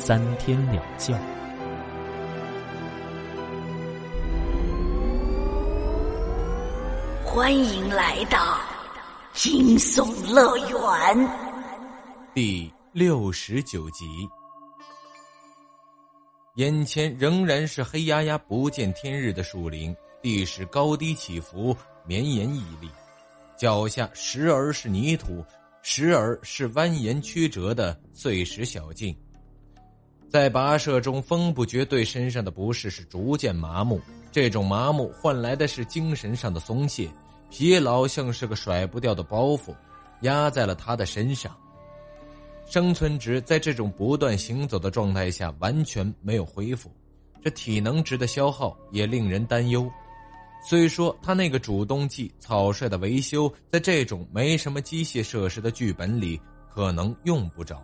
三天两觉。欢迎来到惊悚乐园第六十九集。眼前仍然是黑压压、不见天日的树林，地势高低起伏，绵延屹立，脚下时而是泥土，时而是蜿蜒曲折的碎石小径。在跋涉中，风不觉对身上的不适是逐渐麻木。这种麻木换来的是精神上的松懈，疲劳像是个甩不掉的包袱，压在了他的身上。生存值在这种不断行走的状态下完全没有恢复，这体能值的消耗也令人担忧。虽说他那个主动技草率的维修，在这种没什么机械设施的剧本里可能用不着。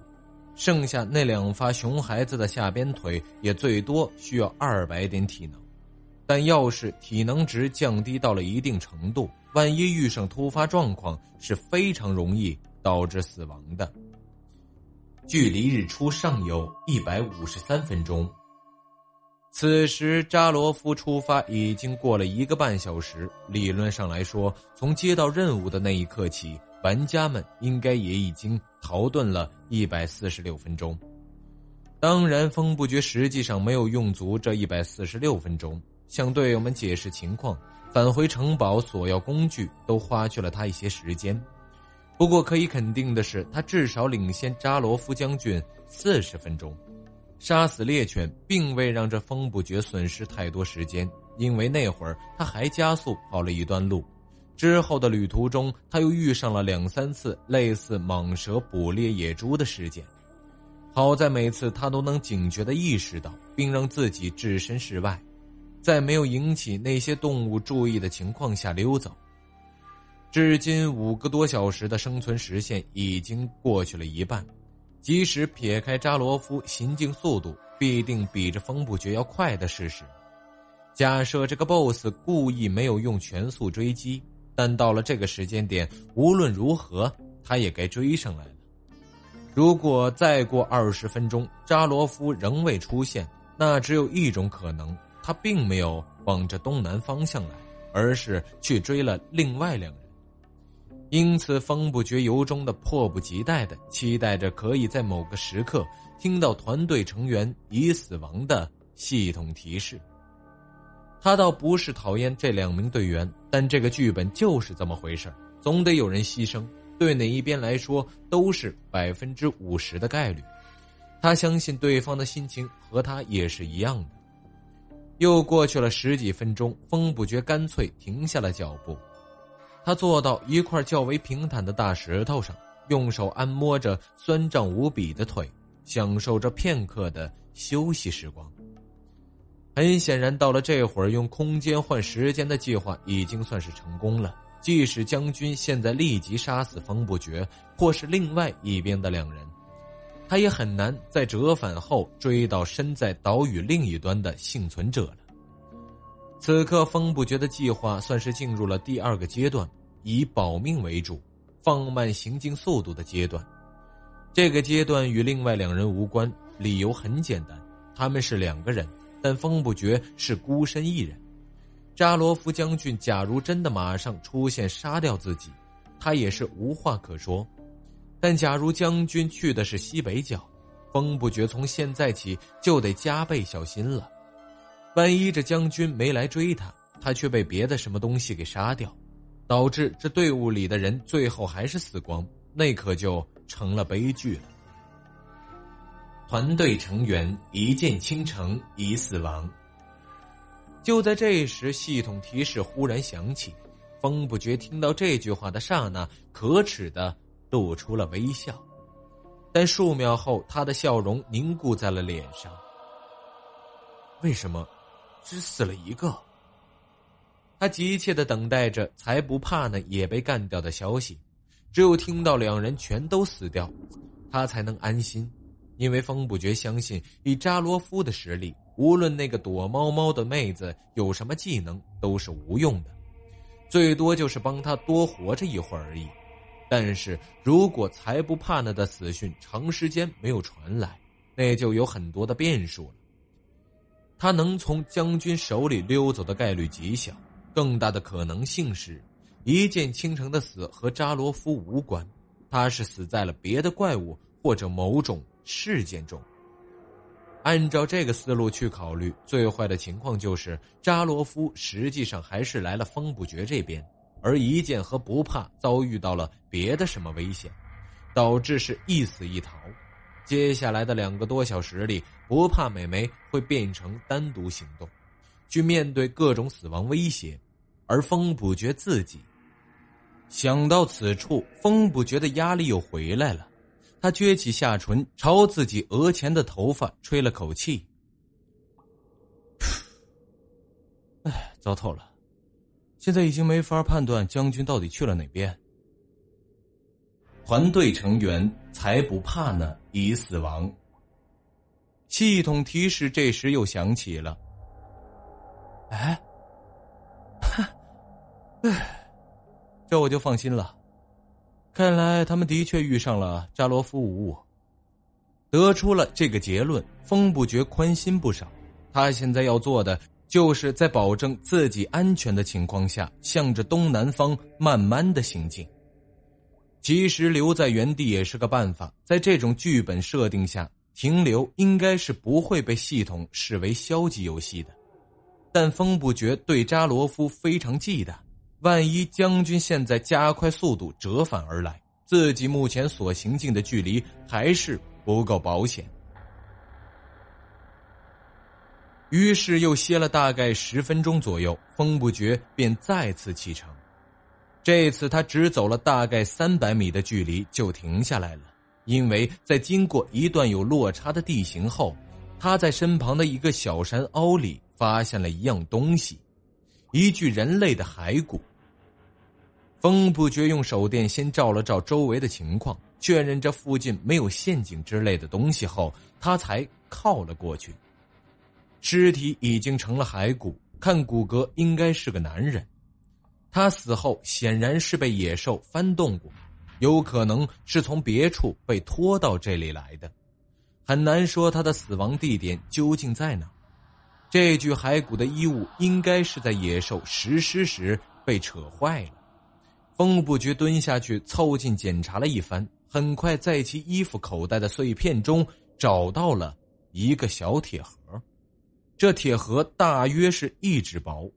剩下那两发熊孩子的下边腿也最多需要二百点体能，但要是体能值降低到了一定程度，万一遇上突发状况，是非常容易导致死亡的。距离日出尚有一百五十三分钟。此时扎罗夫出发已经过了一个半小时，理论上来说，从接到任务的那一刻起。玩家们应该也已经逃遁了一百四十六分钟。当然，风不绝实际上没有用足这一百四十六分钟，向队友们解释情况、返回城堡索要工具，都花去了他一些时间。不过可以肯定的是，他至少领先扎罗夫将军四十分钟。杀死猎犬并未让这风不绝损失太多时间，因为那会儿他还加速跑了一段路。之后的旅途中，他又遇上了两三次类似蟒蛇捕猎野猪的事件。好在每次他都能警觉的意识到，并让自己置身事外，在没有引起那些动物注意的情况下溜走。至今五个多小时的生存时限已经过去了一半，即使撇开扎罗夫行进速度必定比这风不绝要快的事实，假设这个 BOSS 故意没有用全速追击。但到了这个时间点，无论如何，他也该追上来了。如果再过二十分钟，扎罗夫仍未出现，那只有一种可能：他并没有往着东南方向来，而是去追了另外两人。因此，风不绝由衷的迫不及待的期待着，可以在某个时刻听到团队成员已死亡的系统提示。他倒不是讨厌这两名队员，但这个剧本就是这么回事总得有人牺牲，对哪一边来说都是百分之五十的概率。他相信对方的心情和他也是一样的。又过去了十几分钟，风不觉干脆停下了脚步，他坐到一块较为平坦的大石头上，用手按摩着酸胀无比的腿，享受着片刻的休息时光。很显然，到了这会儿，用空间换时间的计划已经算是成功了。即使将军现在立即杀死风不觉，或是另外一边的两人，他也很难在折返后追到身在岛屿另一端的幸存者了。此刻，风不觉的计划算是进入了第二个阶段，以保命为主，放慢行进速度的阶段。这个阶段与另外两人无关，理由很简单，他们是两个人。但风不绝是孤身一人，扎罗夫将军假如真的马上出现杀掉自己，他也是无话可说。但假如将军去的是西北角，风不绝从现在起就得加倍小心了。万一这将军没来追他，他却被别的什么东西给杀掉，导致这队伍里的人最后还是死光，那可就成了悲剧了。团队成员一见倾城已死亡。就在这时，系统提示忽然响起。风不觉听到这句话的刹那，可耻的露出了微笑，但数秒后，他的笑容凝固在了脸上。为什么只死了一个？他急切的等待着才不怕呢也被干掉的消息，只有听到两人全都死掉，他才能安心。因为风不觉相信，以扎罗夫的实力，无论那个躲猫猫的妹子有什么技能，都是无用的，最多就是帮他多活着一会儿而已。但是如果才不怕那的死讯长时间没有传来，那就有很多的变数了。他能从将军手里溜走的概率极小，更大的可能性是，一见倾城的死和扎罗夫无关，他是死在了别的怪物或者某种。事件中，按照这个思路去考虑，最坏的情况就是扎罗夫实际上还是来了风不绝这边，而一剑和不怕遭遇到了别的什么危险，导致是一死一逃。接下来的两个多小时里，不怕美眉会变成单独行动，去面对各种死亡威胁，而风不绝自己想到此处，风不绝的压力又回来了。他撅起下唇，朝自己额前的头发吹了口气。哎，糟透了！现在已经没法判断将军到底去了哪边。团队成员才不怕呢，已死亡。系统提示这时又响起了。哎，哎，这我就放心了。看来他们的确遇上了扎罗夫无误。得出了这个结论，风不觉宽心不少。他现在要做的，就是在保证自己安全的情况下，向着东南方慢慢的行进。其实留在原地也是个办法，在这种剧本设定下，停留应该是不会被系统视为消极游戏的。但风不觉对扎罗夫非常忌惮。万一将军现在加快速度折返而来，自己目前所行进的距离还是不够保险。于是又歇了大概十分钟左右，风不觉便再次启程。这次他只走了大概三百米的距离就停下来了，因为在经过一段有落差的地形后，他在身旁的一个小山凹里发现了一样东西，一具人类的骸骨。风不觉用手电先照了照周围的情况，确认这附近没有陷阱之类的东西后，他才靠了过去。尸体已经成了骸骨，看骨骼应该是个男人。他死后显然是被野兽翻动过，有可能是从别处被拖到这里来的，很难说他的死亡地点究竟在哪。这具骸骨的衣物应该是在野兽实施时被扯坏了。风不觉蹲下去，凑近检查了一番，很快在其衣服口袋的碎片中找到了一个小铁盒。这铁盒大约是一指薄，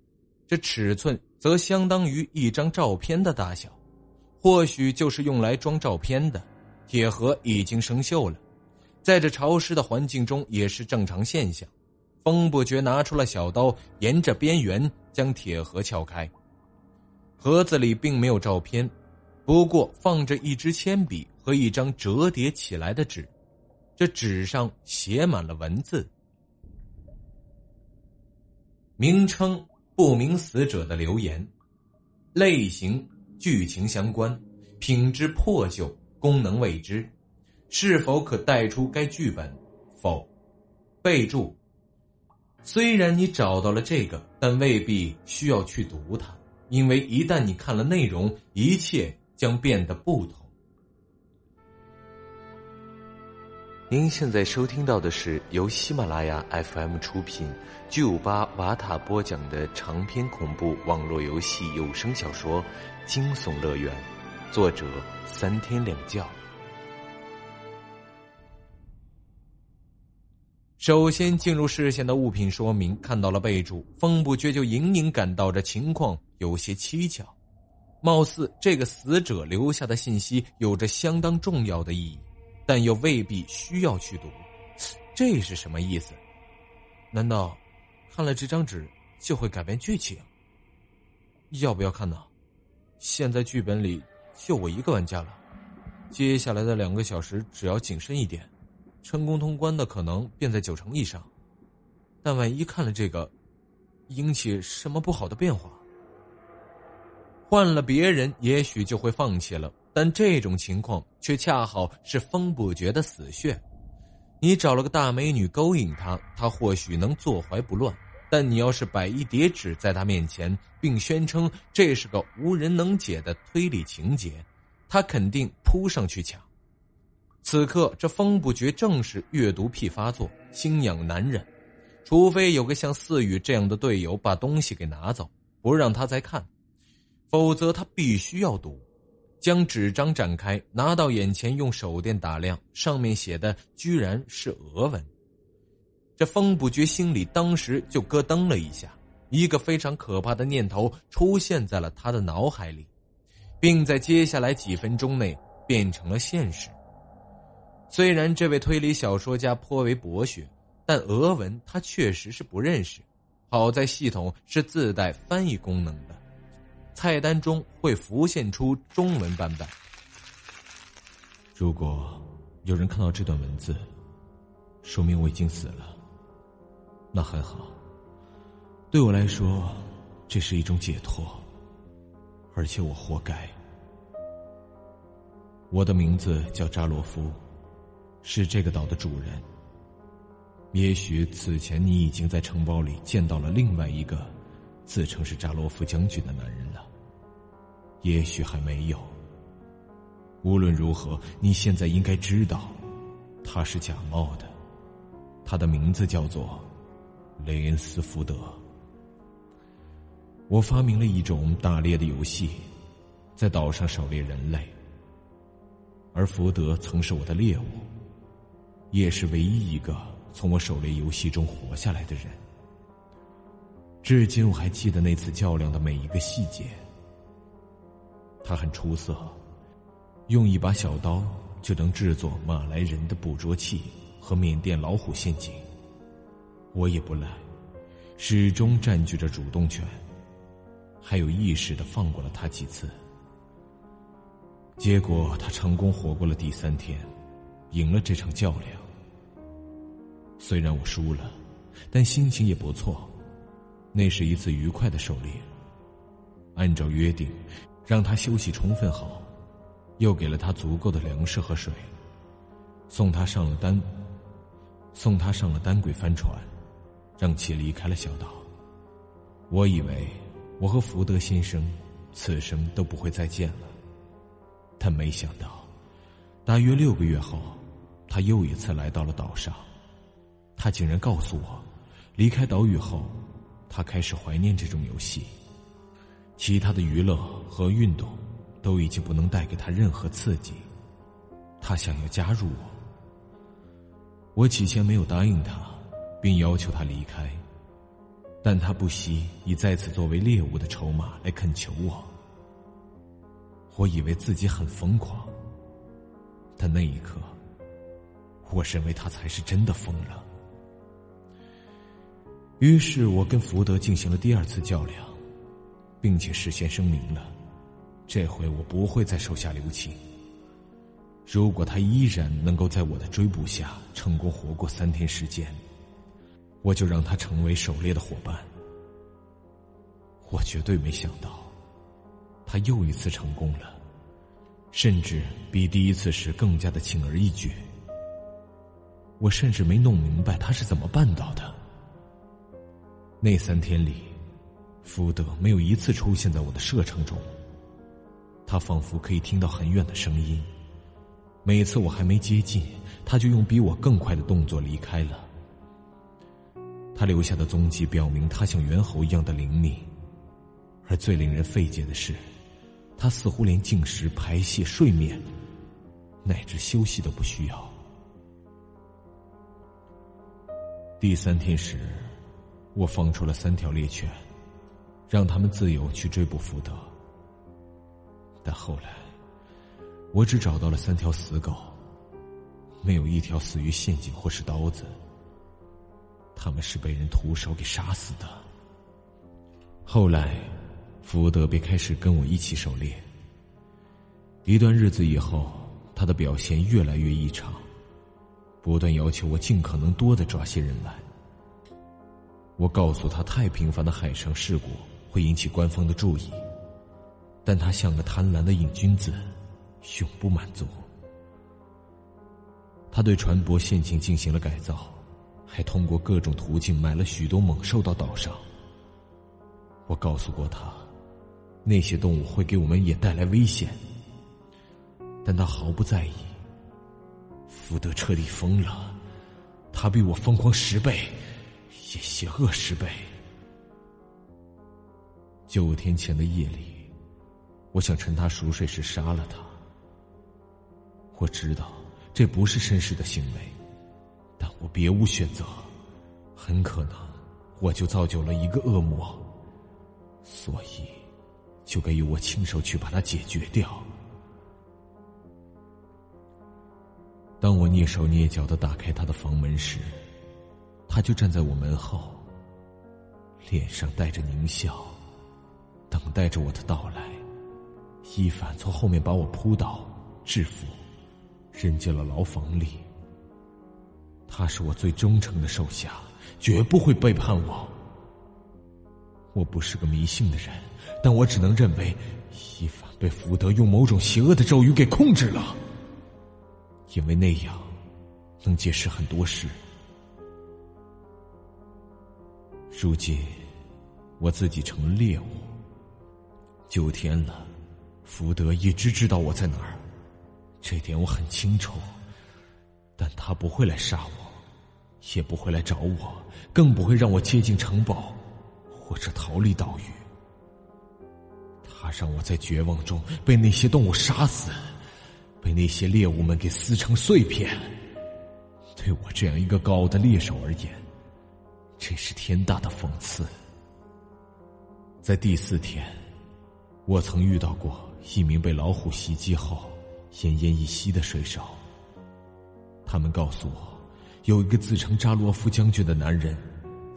这尺寸则相当于一张照片的大小，或许就是用来装照片的。铁盒已经生锈了，在这潮湿的环境中也是正常现象。风不觉拿出了小刀，沿着边缘将铁盒撬开。盒子里并没有照片，不过放着一支铅笔和一张折叠起来的纸，这纸上写满了文字。名称不明死者的留言，类型剧情相关，品质破旧，功能未知，是否可带出该剧本？否。备注：虽然你找到了这个，但未必需要去读它。因为一旦你看了内容，一切将变得不同。您现在收听到的是由喜马拉雅 FM 出品、巨五八瓦塔播讲的长篇恐怖网络游戏有声小说《惊悚乐园》，作者三天两觉。首先进入视线的物品说明看到了备注，风不觉就隐隐感到这情况有些蹊跷，貌似这个死者留下的信息有着相当重要的意义，但又未必需要去读，这是什么意思？难道看了这张纸就会改变剧情？要不要看呢？现在剧本里就我一个玩家了，接下来的两个小时只要谨慎一点。成功通关的可能便在九成以上，但万一看了这个，引起什么不好的变化？换了别人，也许就会放弃了，但这种情况却恰好是风不绝的死穴。你找了个大美女勾引他，他或许能坐怀不乱；但你要是摆一叠纸在他面前，并宣称这是个无人能解的推理情节，他肯定扑上去抢。此刻，这风不绝正是阅读癖发作，心痒难忍，除非有个像四宇这样的队友把东西给拿走，不让他再看。否则，他必须要读。将纸张展开，拿到眼前，用手电打亮，上面写的居然是俄文。这风不觉心里当时就咯噔了一下，一个非常可怕的念头出现在了他的脑海里，并在接下来几分钟内变成了现实。虽然这位推理小说家颇为博学，但俄文他确实是不认识。好在系统是自带翻译功能的。菜单中会浮现出中文版本。如果有人看到这段文字，说明我已经死了。那很好，对我来说，这是一种解脱，而且我活该。我的名字叫扎罗夫，是这个岛的主人。也许此前你已经在城堡里见到了另外一个自称是扎罗夫将军的男人了。也许还没有。无论如何，你现在应该知道，他是假冒的。他的名字叫做雷恩斯福德。我发明了一种打猎的游戏，在岛上狩猎人类。而福德曾是我的猎物，也是唯一一个从我狩猎游戏中活下来的人。至今我还记得那次较量的每一个细节。他很出色，用一把小刀就能制作马来人的捕捉器和缅甸老虎陷阱。我也不赖，始终占据着主动权，还有意识的放过了他几次。结果他成功活过了第三天，赢了这场较量。虽然我输了，但心情也不错，那是一次愉快的狩猎。按照约定。让他休息充分后，又给了他足够的粮食和水，送他上了单，送他上了单轨帆船，让其离开了小岛。我以为我和福德先生此生都不会再见了，但没想到，大约六个月后，他又一次来到了岛上。他竟然告诉我，离开岛屿后，他开始怀念这种游戏。其他的娱乐和运动都已经不能带给他任何刺激，他想要加入我。我起先没有答应他，并要求他离开，但他不惜以再次作为猎物的筹码来恳求我。我以为自己很疯狂，但那一刻，我认为他才是真的疯了。于是我跟福德进行了第二次较量。并且事先声明了，这回我不会再手下留情。如果他依然能够在我的追捕下成功活过三天时间，我就让他成为狩猎的伙伴。我绝对没想到，他又一次成功了，甚至比第一次时更加的轻而易举。我甚至没弄明白他是怎么办到的。那三天里。福德没有一次出现在我的射程中。他仿佛可以听到很远的声音。每次我还没接近，他就用比我更快的动作离开了。他留下的踪迹表明，他像猿猴一样的灵敏。而最令人费解的是，他似乎连进食、排泄、睡眠，乃至休息都不需要。第三天时，我放出了三条猎犬。让他们自由去追捕福德，但后来，我只找到了三条死狗，没有一条死于陷阱或是刀子。他们是被人徒手给杀死的。后来，福德便开始跟我一起狩猎。一段日子以后，他的表现越来越异常，不断要求我尽可能多的抓些人来。我告诉他，太频繁的海上事故会引起官方的注意，但他像个贪婪的瘾君子，永不满足。他对船舶陷阱进行了改造，还通过各种途径买了许多猛兽到岛上。我告诉过他，那些动物会给我们也带来危险，但他毫不在意。福德彻底疯了，他比我疯狂十倍，也邪恶十倍。九天前的夜里，我想趁他熟睡时杀了他。我知道。这不是绅士的行为，但我别无选择。很可能，我就造就了一个恶魔，所以，就该由我亲手去把它解决掉。当我蹑手蹑脚的打开他的房门时，他就站在我门后，脸上带着狞笑，等待着我的到来。伊凡从后面把我扑倒，制服。扔进了牢房里。他是我最忠诚的手下，绝不会背叛我。我不是个迷信的人，但我只能认为，伊凡被福德用某种邪恶的咒语给控制了，因为那样能解释很多事。如今，我自己成了猎物。九天了，福德一直知道我在哪儿。这点我很清楚，但他不会来杀我，也不会来找我，更不会让我接近城堡，或者逃离岛屿。他让我在绝望中被那些动物杀死，被那些猎物们给撕成碎片。对我这样一个高傲的猎手而言，这是天大的讽刺。在第四天，我曾遇到过一名被老虎袭击后。奄奄一息的水手。他们告诉我，有一个自称扎罗夫将军的男人，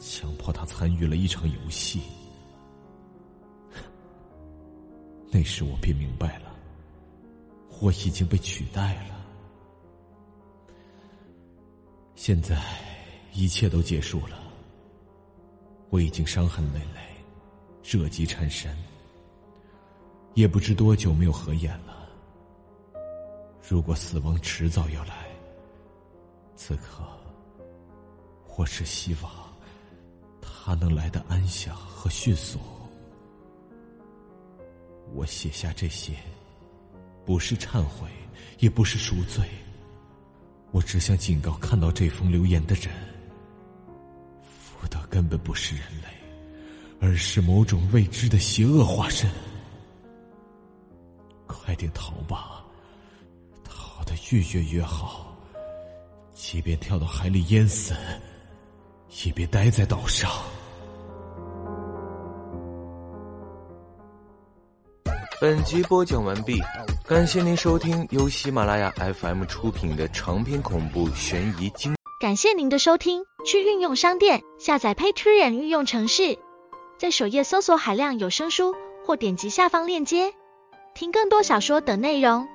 强迫他参与了一场游戏。那时我便明白了，我已经被取代了。现在一切都结束了，我已经伤痕累累，热极缠身，也不知多久没有合眼了。如果死亡迟早要来，此刻，我只希望他能来的安详和迅速。我写下这些，不是忏悔，也不是赎罪，我只想警告看到这封留言的人：福德根本不是人类，而是某种未知的邪恶化身。快点逃吧！逃得越远越好，即便跳到海里淹死，也别待在岛上。本集播讲完毕，感谢您收听由喜马拉雅 FM 出品的长篇恐怖悬疑惊。感谢您的收听，去运用商店下载 Patreon 运用城市，在首页搜索海量有声书，或点击下方链接听更多小说等内容。